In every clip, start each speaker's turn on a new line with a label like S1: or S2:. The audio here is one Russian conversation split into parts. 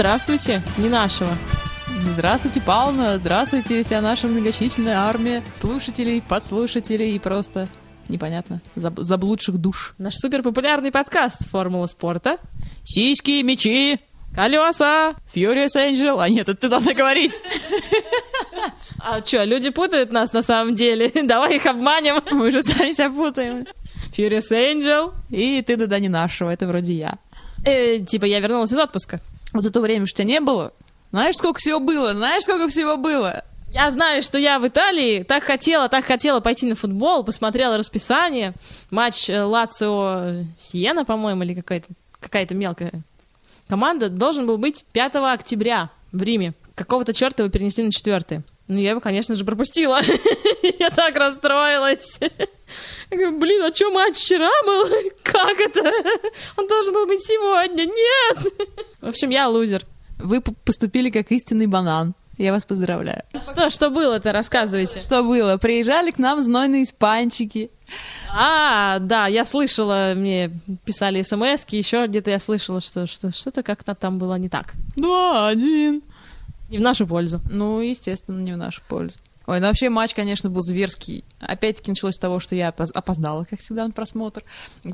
S1: Здравствуйте, не нашего.
S2: Здравствуйте, Павловна, здравствуйте, вся наша многочисленная армия слушателей, подслушателей и просто, непонятно, заб- заблудших душ.
S1: Наш суперпопулярный подкаст «Формула спорта».
S2: Сиськи, мечи,
S1: Колеса!
S2: Furious Angel. А нет, это ты должна говорить.
S1: А что, люди путают нас на самом деле? Давай их обманем.
S2: Мы уже сами себя путаем.
S1: Furious Angel.
S2: И ты да не нашего, это вроде я.
S1: Э, типа я вернулась из отпуска.
S2: Вот за то время, что тебя не было, знаешь, сколько всего было? Знаешь, сколько всего было?
S1: Я знаю, что я в Италии так хотела, так хотела пойти на футбол, посмотрела расписание. Матч э, Лацио Сиена, по-моему, или какая-то какая-то мелкая команда должен был быть 5 октября в Риме. Какого-то черта его перенесли на 4. Ну, я его, конечно же, пропустила. Я так расстроилась. Я говорю, блин, а что матч вчера был? Как это? Он должен был быть сегодня. Нет! В общем, я лузер.
S2: Вы поступили как истинный банан. Я вас поздравляю.
S1: Что, что было-то? Рассказывайте.
S2: Что было? Приезжали к нам знойные испанчики.
S1: А, да, я слышала, мне писали смс еще где-то я слышала, что, что что-то как-то там было не так.
S2: Да, один.
S1: Не в нашу пользу.
S2: Ну, естественно, не в нашу пользу. Ой, ну вообще матч, конечно, был зверский. Опять-таки началось с того, что я опоз- опоздала, как всегда, на просмотр.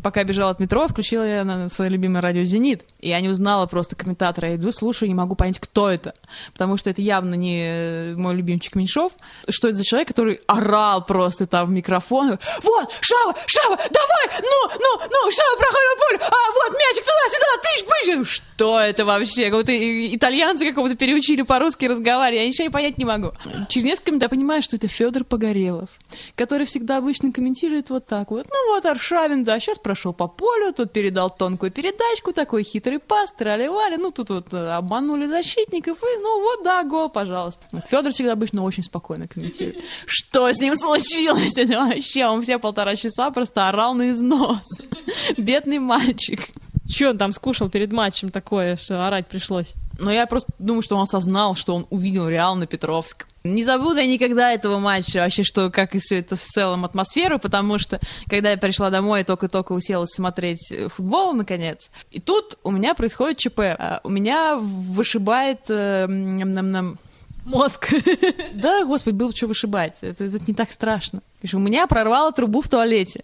S2: Пока бежала от метро, включила я на свое любимое радио «Зенит». И я не узнала просто комментатора. Я иду, слушаю, не могу понять, кто это. Потому что это явно не э, мой любимчик Меньшов. Что это за человек, который орал просто там в микрофон. Вот, Шава, Шава, давай, ну, ну, ну, Шава проходит по полю. А, вот, мячик туда-сюда, тыщ, пыщ. Что это вообще? Как будто итальянцы какого-то переучили по-русски разговаривать. Я ничего понять не могу. Через несколько минут я понимаю, что это Федор Погорелов, который всегда обычно комментирует вот так вот. Ну вот Аршавин, да, сейчас прошел по полю, тут передал тонкую передачку, такой хитрый пас, трали-вали, ну тут вот э, обманули защитников, и ну вот, да, гол, пожалуйста. Федор всегда обычно очень спокойно комментирует. Что с ним случилось? Это вообще, он все полтора часа просто орал на износ. Бедный мальчик.
S1: Че он там скушал перед матчем такое, что орать пришлось?
S2: Но я просто думаю, что он осознал, что он увидел Реал на Петровск. Не забуду я никогда этого матча, вообще, что как и все это в целом атмосферу, потому что, когда я пришла домой, только-только уселась смотреть э, футбол, наконец, и тут у меня происходит ЧП. А, У меня вышибает... э,
S1: Мозг.
S2: Да, господи, было что вышибать. Это, это не так страшно. Что У меня прорвало трубу в туалете.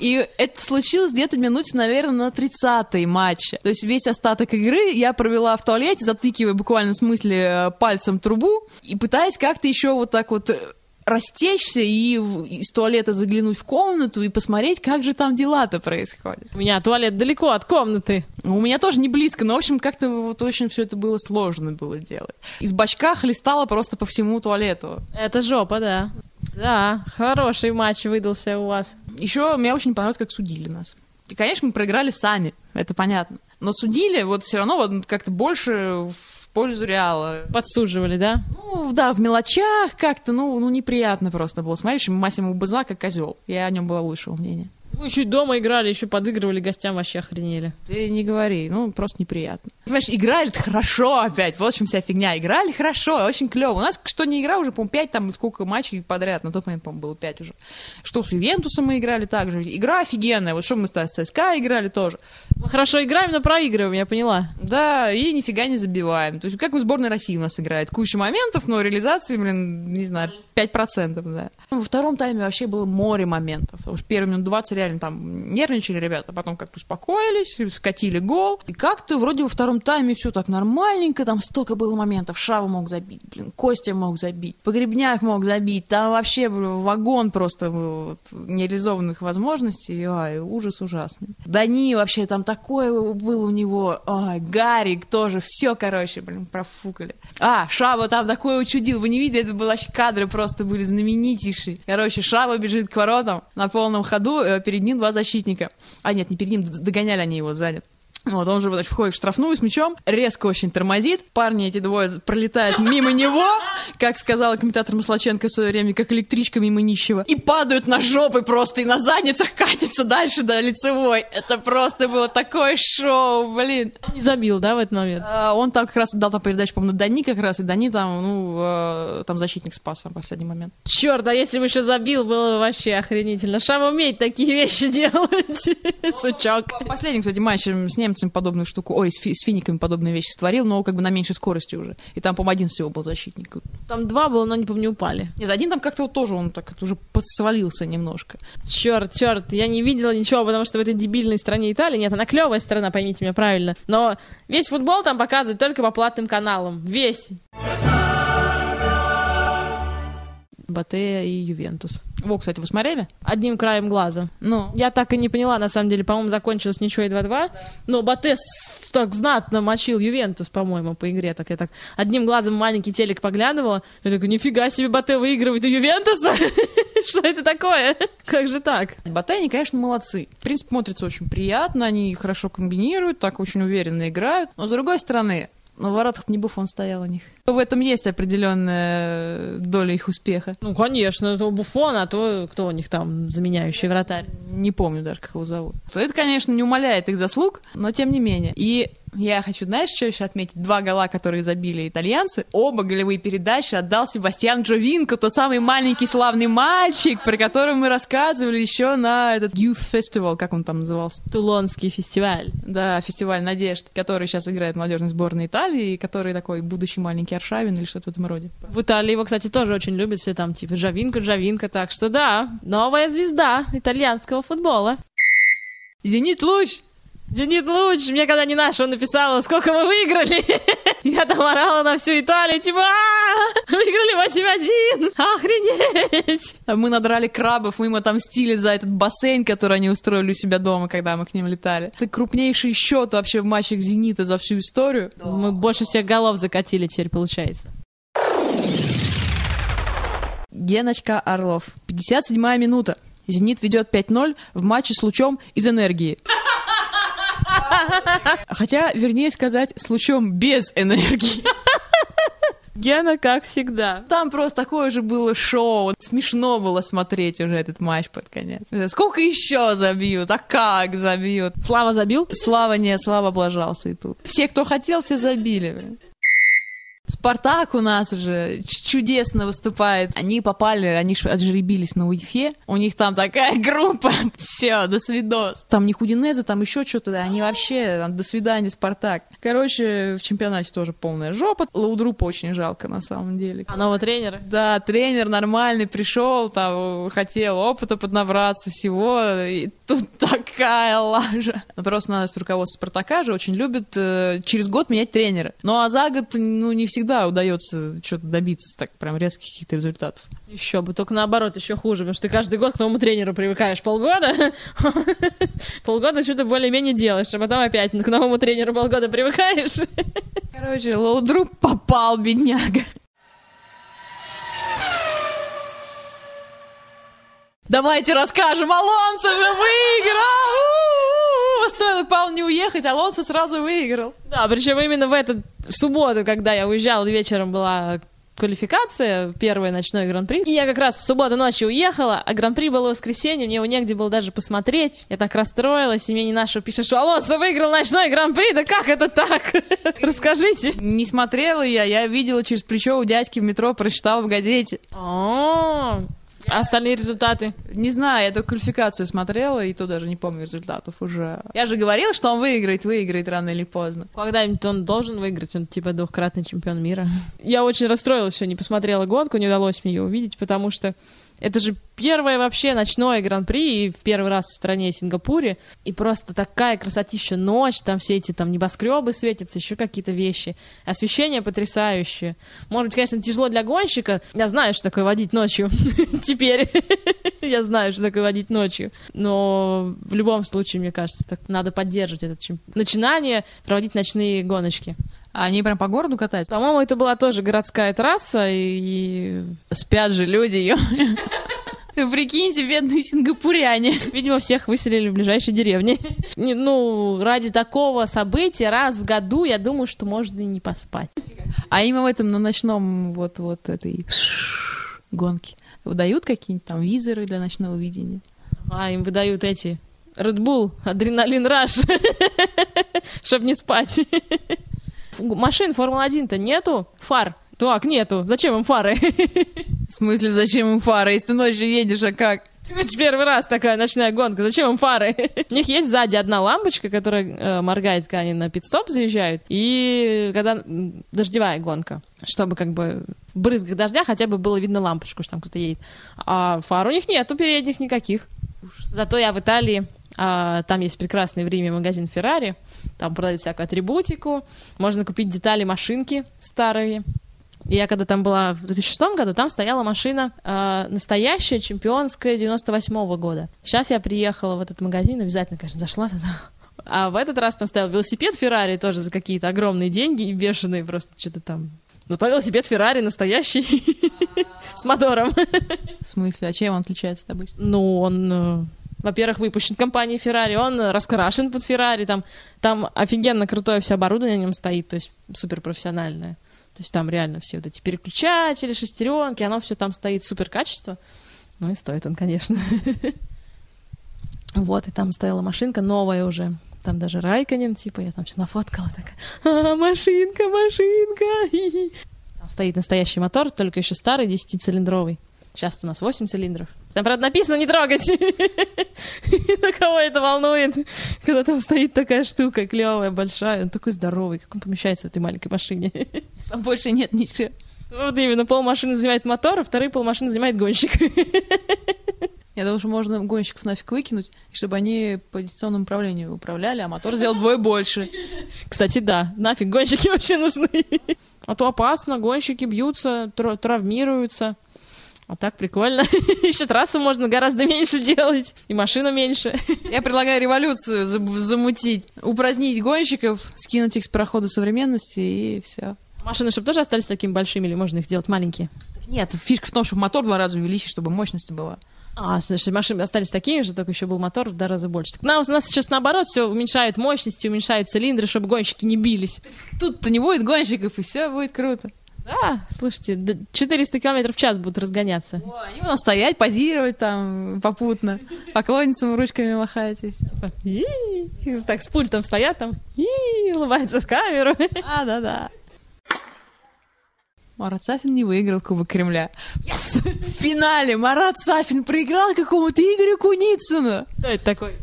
S2: И это случилось где-то минуте, наверное, на 30-й матче. То есть весь остаток игры я провела в туалете, затыкивая буквально в смысле э, пальцем трубу и пытаясь как-то еще вот так вот э, растечься и из туалета заглянуть в комнату и посмотреть, как же там дела-то происходят.
S1: У меня туалет далеко от комнаты.
S2: У меня тоже не близко, но, в общем, как-то вот очень все это было сложно было делать. Из бачка хлестало просто по всему туалету.
S1: Это жопа, да. Да, хороший матч выдался у вас.
S2: Еще мне очень понравилось, как судили нас. И, конечно, мы проиграли сами, это понятно. Но судили вот все равно вот как-то больше в пользу Реала.
S1: Подсуживали, да?
S2: Ну, да, в мелочах как-то, ну, ну неприятно просто было. Смотришь, Массимо Базла как козел. Я о нем была лучшего мнения.
S1: Мы еще дома играли, еще подыгрывали гостям, вообще охренели.
S2: Ты не говори, ну, просто неприятно. Понимаешь, играли хорошо опять, вот в чем вся фигня. Играли хорошо, очень клево. У нас что не игра, уже, по-моему, пять там сколько матчей подряд, на тот момент, по-моему, было пять уже. Что с Ювентусом мы играли также. Игра офигенная, вот что мы с ЦСКА играли тоже.
S1: Мы хорошо играем, но проигрываем, я поняла.
S2: Да, и нифига не забиваем. То есть как в сборной России у нас играет. Куча моментов, но реализации, блин, не знаю, 5%, да. Во втором тайме вообще было море моментов. Потому что первые минут 20 реально там нервничали ребята, а потом как-то успокоились, скатили гол. И как-то вроде во втором тайме все так нормальненько, там столько было моментов. Шава мог забить, блин, Костя мог забить, Погребняк мог забить. Там вообще вагон просто был вот, нереализованных возможностей. Ай, ужас ужасный. Дани вообще там такое было у него. Ай, Гарик тоже. Все, короче, блин, профукали. А, Шава там такое учудил. Вы не видели, это были вообще кадры просто были знаменитейшие. Короче, Шава бежит к воротам на полном ходу, э, перед ним два защитника. А, нет, не перед ним, догоняли они его сзади. Вот, он же значит, входит в штрафную с мячом, резко очень тормозит. Парни эти двое пролетают мимо него, как сказала комментатор Маслаченко в свое время, как электричка мимо нищего, и падают на жопы просто, и на задницах катятся дальше до лицевой. Это просто было такое шоу, блин.
S1: Не забил, да, в этот момент?
S2: А, Он там как раз дал там передачу, по-моему, Дани как раз, и Дани там, ну, э, там защитник спас в последний момент.
S1: Черт, а если бы еще забил, было бы вообще охренительно. Шам умеет такие вещи делать, сучок.
S2: Последний, кстати, матч с немцами немцами подобную штуку, ой, с, фи- с финиками подобные вещи створил, но как бы на меньшей скорости уже. И там, по-моему, один всего был защитник.
S1: Там два было, но они, помню, упали.
S2: Нет, один там как-то вот тоже, он так уже подсвалился немножко.
S1: Черт, черт, я не видела ничего, потому что в этой дебильной стране Италии, нет, она клевая страна, поймите меня правильно, но весь футбол там показывают только по платным каналам, весь. Батея и Ювентус.
S2: Во, кстати, вы смотрели?
S1: Одним краем глаза.
S2: Ну,
S1: Я так и не поняла, на самом деле, по-моему, закончилось ничего и 2-2, но Бате с- так знатно мочил Ювентус, по-моему, по игре, так я так одним глазом маленький телек поглядывала, я такая, нифига себе, Бате выигрывает у Ювентуса, что это такое? Как же так?
S2: Батайни, конечно, молодцы. В принципе, смотрится очень приятно, они хорошо комбинируют, так очень уверенно играют. Но, с другой стороны, на воротах не Буфон стоял у них. В этом есть определенная доля их успеха.
S1: Ну, конечно, это у Буфона, а то кто у них там заменяющий вратарь?
S2: Не помню даже, как его зовут. Это, конечно, не умаляет их заслуг, но тем не менее. И я хочу, знаешь, что еще отметить? Два гола, которые забили итальянцы. Оба голевые передачи отдал Себастьян Джовинко, тот самый маленький славный мальчик, про которого мы рассказывали еще на этот Youth Festival, как он там назывался?
S1: Тулонский фестиваль.
S2: Да, фестиваль надежд, который сейчас играет в молодежной сборной Италии, и который такой будущий маленький Аршавин или что-то в этом роде.
S1: В Италии его, кстати, тоже очень любят все там, типа, Джавинка, Джавинка, так что да, новая звезда итальянского футбола.
S2: Зенит луч!
S1: Зенит луч, мне когда не нашего написала, сколько мы выиграли. Я там орала на всю Италию, типа, «А, выиграли 8-1, охренеть.
S2: А Мы надрали крабов, мы им отомстили за этот бассейн, который они устроили у себя дома, когда мы к ним летали. Это крупнейший счет вообще в матчах «Зенита» за всю историю.
S1: Мы больше всех голов закатили теперь, получается.
S2: Геночка Орлов. 57-я минута. «Зенит» ведет 5-0 в матче с лучом из энергии. Хотя, вернее сказать, с лучом без энергии.
S1: Гена, как всегда.
S2: Там просто такое же было шоу. Смешно было смотреть уже этот матч под конец. Сколько еще забьют? А как забьют?
S1: Слава забил?
S2: Слава нет, Слава облажался и тут. Все, кто хотел, все забили. Спартак у нас же чудесно выступает. Они попали, они отжеребились на УЕФЕ. У них там такая группа. Все, до свидос. Там не Худинеза, там еще что-то. Они вообще, там, до свидания, Спартак. Короче, в чемпионате тоже полная жопа. Лаудрупа очень жалко на самом деле.
S1: А нового тренера?
S2: Да, тренер нормальный пришел, там хотел опыта поднабраться всего, и тут такая лажа. Просто надо руководство Спартака же очень любит э, через год менять тренера. Ну а за год, ну, не всегда удается что-то добиться так прям резких каких-то результатов.
S1: Еще бы, только наоборот, еще хуже, потому что ты каждый год к новому тренеру привыкаешь полгода, полгода что-то более-менее делаешь, а потом опять к новому тренеру полгода привыкаешь.
S2: Короче, Лоудруп попал, бедняга. Давайте расскажем, Алонсо же выиграл! Не уехать, Алонсо сразу выиграл.
S1: Да, причем именно в этот, в субботу, когда я уезжала, вечером была квалификация, первый ночной гран-при. И я как раз в субботу ночью уехала, а гран-при было воскресенье, мне его негде было даже посмотреть. Я так расстроилась, и мне не наша пишет, что Алонсо выиграл ночной гран-при, да как это так? Расскажите.
S2: Не смотрела я, я видела через плечо у дядьки в метро, прочитала в газете.
S1: О, А остальные результаты?
S2: Не знаю, я только квалификацию смотрела, и то даже не помню результатов уже. Я же говорила, что он выиграет, выиграет рано или поздно.
S1: Когда-нибудь он должен выиграть, он типа двухкратный чемпион мира. Я очень расстроилась, что не посмотрела гонку, не удалось мне ее увидеть, потому что это же первое вообще ночное гран-при, и в первый раз в стране Сингапуре, и просто такая красотища ночь, там все эти там небоскребы светятся, еще какие-то вещи. Освещение потрясающее. Может быть, конечно, тяжело для гонщика. Я знаю, что такое водить ночью. Теперь я знаю, что такое водить ночью. Но в любом случае, мне кажется, так надо поддерживать это начинание, проводить ночные гоночки.
S2: А они прям по городу катают?
S1: По-моему, это была тоже городская трасса, и,
S2: Спят же люди, ё. Прикиньте, бедные сингапуряне.
S1: видимо, всех выселили в ближайшей деревне. Не, Ну, ради такого события раз в году, я думаю, что можно и не поспать.
S2: А им в этом на ночном вот вот этой гонке выдают какие-нибудь там визоры для ночного видения?
S1: А, им выдают эти Red Bull, адреналин раш, чтобы не спать. Машин Формулы-1-то нету? Фар? Так, нету. Зачем им фары?
S2: В смысле, зачем им фары? Если ты ночью едешь, а как?
S1: Это первый раз такая ночная гонка. Зачем им фары? У них есть сзади одна лампочка, которая э, моргает, когда они на пит-стоп заезжают. И когда дождевая гонка. Чтобы как бы в брызгах дождя хотя бы было видно лампочку, что там кто-то едет. А фар у них нету передних никаких. Зато я в Италии, а, там есть прекрасный в Риме магазин Феррари, там продают всякую атрибутику, можно купить детали машинки старые. И я когда там была в 2006 году, там стояла машина э, настоящая, чемпионская 98 года. Сейчас я приехала в этот магазин, обязательно, конечно, зашла туда. А в этот раз там стоял велосипед Феррари тоже за какие-то огромные деньги и бешеные просто что-то там. Ну, то велосипед Феррари настоящий, с мотором.
S2: В смысле, а чем он отличается от обычного?
S1: Ну, он, э, во-первых, выпущен компанией Ferrari, он раскрашен под Ferrari, там, там офигенно крутое все оборудование на нем стоит, то есть супер профессиональное. То есть там реально все вот эти переключатели, шестеренки, оно все там стоит супер качество. Ну и стоит он, конечно. Вот, и там стояла машинка новая уже. Там даже Райконин, типа, я там все нафоткала, такая, а, машинка, машинка. Там стоит настоящий мотор, только еще старый, 10-цилиндровый. Сейчас у нас 8 цилиндров. Там, правда, написано не трогать. На кого это волнует, когда там стоит такая штука клевая, большая. Он такой здоровый, как он помещается в этой маленькой машине.
S2: Там больше нет ничего.
S1: Вот именно, пол машины занимает мотор, а вторые пол машины занимает гонщик.
S2: Я думаю, что можно гонщиков нафиг выкинуть, чтобы они по дистанционному управлению управляли, а мотор сделал вдвое больше.
S1: Кстати, да, нафиг гонщики вообще нужны. А то опасно, гонщики бьются, тр- травмируются. А так прикольно. Еще трассу можно гораздо меньше делать. И машину меньше.
S2: Я предлагаю революцию замутить, упразднить гонщиков, скинуть их с прохода современности, и все.
S1: Машины, чтобы тоже остались такими большими, или можно их сделать маленькие?
S2: Нет, фишка в том, чтобы мотор два раза увеличить, чтобы мощность была.
S1: А, значит, машины остались такими же, только еще был мотор в два раза больше. Так, у нас сейчас наоборот все уменьшают мощности, уменьшают цилиндры, чтобы гонщики не бились.
S2: Тут-то не будет гонщиков, и все будет круто.
S1: Да, слушайте, д- 400 километров в час будут разгоняться.
S2: О, они будут стоять, позировать там попутно, поклонницам ручками махаетесь.
S1: Типа, Так, с пультом стоят там, и улыбаются в камеру.
S2: А, да-да. Марат Сафин не выиграл Кубок Кремля. Yes! В финале Марат Сафин проиграл какому-то Игорю Куницыну.
S1: Кто это такой?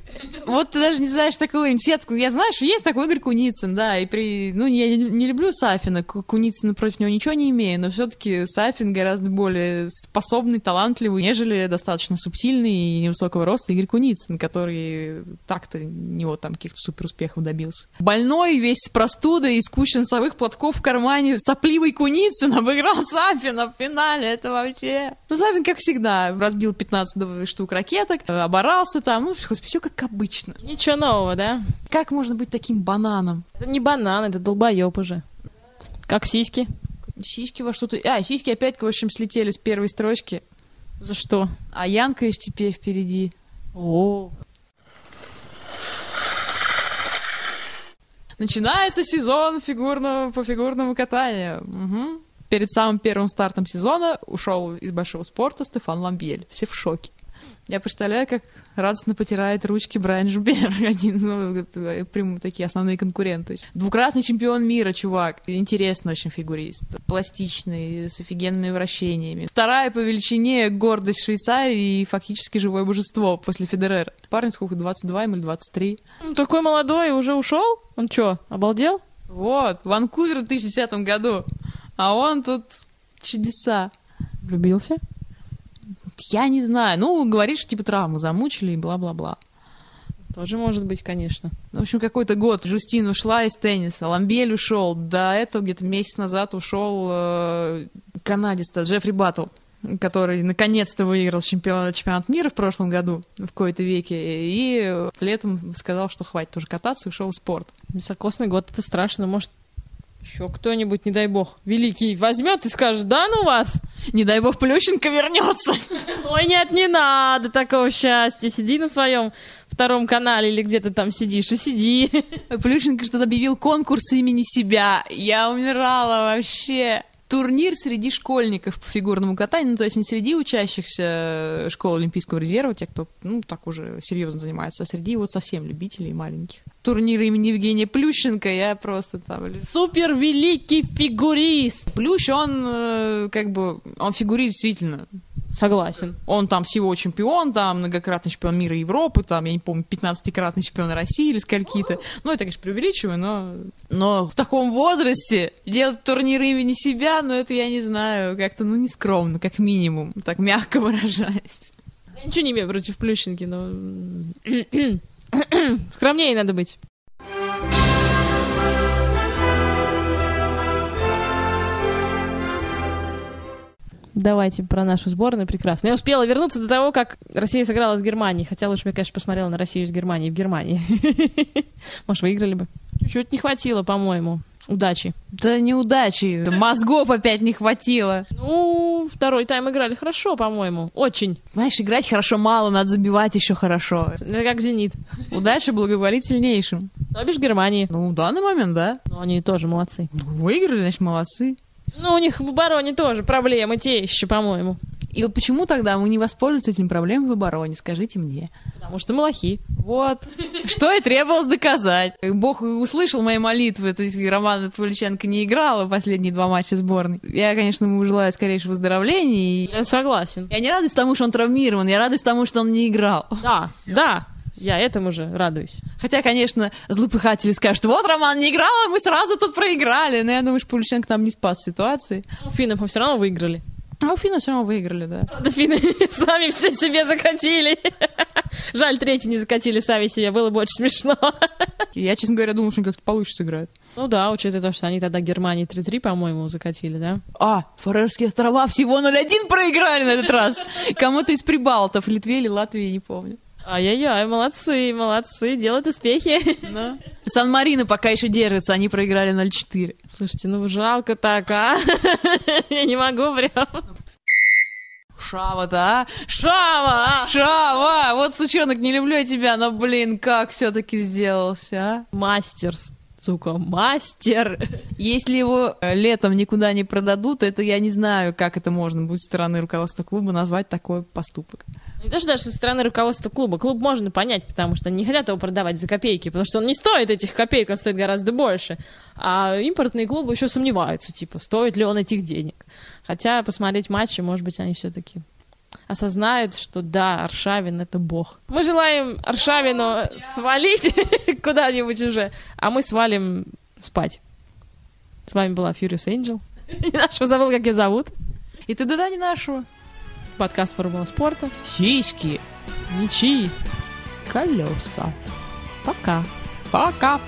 S2: Вот ты даже не знаешь такую сетку. Я знаю, что есть такой Игорь Куницын, да, и при... Ну, я не, люблю Сафина, Ку- Куницына против него ничего не имею, но все таки Сафин гораздо более способный, талантливый, нежели достаточно субтильный и невысокого роста Игорь Куницын, который так-то не вот там каких-то супер успехов добился. Больной, весь с простудой, из кучи носовых платков в кармане, сопливый Куницын обыграл Сафина в финале, это вообще... Ну, Сафин, как всегда, разбил 15 штук ракеток, оборался там, ну, все как обычно.
S1: Ничего нового, да?
S2: Как можно быть таким бананом?
S1: Это не банан, это долбоеб уже. Как сиськи.
S2: Сиськи во что-то... А, сиськи опять, в общем, слетели с первой строчки.
S1: За что?
S2: А Янка и теперь впереди.
S1: О,
S2: Начинается сезон фигурного, по фигурному катанию. Мгм. Перед самым первым стартом сезона ушел из большого спорта Стефан Ламбель. Все в шоке. Я представляю, как радостно потирает ручки Брайан Жубер, один ну, прям такие основные конкуренты. Двукратный чемпион мира, чувак. Интересный очень фигурист. Пластичный, с офигенными вращениями. Вторая по величине гордость Швейцарии и фактически живое божество после Федерера. Парень сколько, 22 ему или 23?
S1: ну, такой молодой уже ушел? Он что, обалдел?
S2: Вот, Ванкувер в 2010 году. А он тут чудеса.
S1: Влюбился?
S2: Я не знаю. Ну, говорит, что типа травмы замучили и бла-бла-бла.
S1: Тоже может быть, конечно.
S2: В общем, какой-то год Жустин ушла из тенниса, Ламбель ушел. До этого где-то месяц назад ушел э, канадец Джеффри Баттл, который наконец-то выиграл чемпион, чемпионат мира в прошлом году, в кои-то веке, и летом сказал, что хватит уже кататься и ушел в спорт.
S1: Високосный год это страшно. Может, еще кто-нибудь, не дай бог, великий возьмет и скажет, да ну вас?
S2: Не дай бог Плющенко вернется.
S1: Ой, нет, не надо такого счастья. Сиди на своем втором канале или где ты там сидишь, и сиди.
S2: Плющенко что-то объявил конкурс имени себя. Я умирала вообще. Турнир среди школьников по фигурному катанию, ну, то есть не среди учащихся школы Олимпийского резерва, тех, кто, ну, так уже серьезно занимается, а среди вот совсем любителей маленьких. Турнир имени Евгения Плющенко, я просто там...
S1: Супер великий фигурист.
S2: Плющ, он э, как бы, он фигурист действительно
S1: Согласен.
S2: Он там всего чемпион, там многократный чемпион мира и Европы, там, я не помню, 15-кратный чемпион России или скольки-то. Ну, это, конечно, преувеличиваю, но... Но в таком возрасте делать турнир имени себя, ну, это, я не знаю, как-то, ну, нескромно, как минимум, так мягко выражаясь.
S1: Я ничего не имею против Плющенки, но... Скромнее надо быть. Давайте про нашу сборную прекрасно. Я успела вернуться до того, как Россия сыграла с Германией. Хотя лучше бы я, конечно, посмотрела на Россию с Германией в Германии. Может, выиграли бы. Чуть-чуть не хватило, по-моему, удачи.
S2: Да неудачи, мозгов опять не хватило.
S1: Ну, второй тайм играли хорошо, по-моему. Очень.
S2: Знаешь, играть хорошо мало, надо забивать еще хорошо.
S1: Это как «Зенит».
S2: Удача благоволит сильнейшим.
S1: То бишь Германии.
S2: Ну, в данный момент, да.
S1: Но они тоже молодцы.
S2: Ну, Выиграли, значит, молодцы.
S1: Ну, у них в обороне тоже проблемы те еще, по-моему.
S2: И вот почему тогда мы не воспользуемся этим проблемами в обороне, скажите мне.
S1: Потому что мы лохи.
S2: Вот. Что и требовалось доказать. Бог услышал мои молитвы, то есть Роман Павличенко не играла в последние два матча сборной. Я, конечно, ему желаю скорейшего выздоровления. И...
S1: Я согласен.
S2: Я не радуюсь тому, что он травмирован, я радуюсь тому, что он не играл.
S1: Да, да. Я этому же радуюсь.
S2: Хотя, конечно, злопыхатели скажут, вот Роман не играл, а мы сразу тут проиграли. Но я думаю, что Павличенко нам не спас ситуации.
S1: У финнов мы все равно выиграли.
S2: А у финна все равно выиграли, да.
S1: Да финны сами все себе закатили. Жаль, третий не закатили сами себе, было бы очень смешно.
S2: Я, честно говоря, думал, что они как-то получше сыграют.
S1: Ну да, учитывая то, что они тогда Германии 3-3, по-моему, закатили, да?
S2: А, Фарерские острова всего 0-1 проиграли на этот раз. Кому-то из прибалтов, Литве или Латвии, не помню.
S1: Ай-яй-яй, молодцы, молодцы, делают успехи.
S2: Да. Сан-Марино пока еще держится, они проиграли 0-4.
S1: Слушайте, ну жалко так, а? Я не могу прям.
S2: Шава-то, а?
S1: Шава!
S2: Шава! Вот, сучонок, не люблю я тебя, но, блин, как все-таки сделался, а?
S1: Мастер, сука, мастер.
S2: Если его э, летом никуда не продадут, это я не знаю, как это можно будет со стороны руководства клуба назвать такой поступок.
S1: Не то, что даже со стороны руководства клуба. Клуб можно понять, потому что они не хотят его продавать за копейки, потому что он не стоит этих копеек, он стоит гораздо больше. А импортные клубы еще сомневаются, типа, стоит ли он этих денег. Хотя посмотреть матчи, может быть, они все-таки осознают, что да, Аршавин — это бог. Мы желаем Аршавину свалить куда-нибудь уже, а мы свалим спать. С вами была Furious Angel. Нашего забыл, как ее зовут.
S2: И ты да не нашего.
S1: Подкаст «Формула спорта».
S2: Сиськи.
S1: Мечи. Колеса. Пока.
S2: Пока.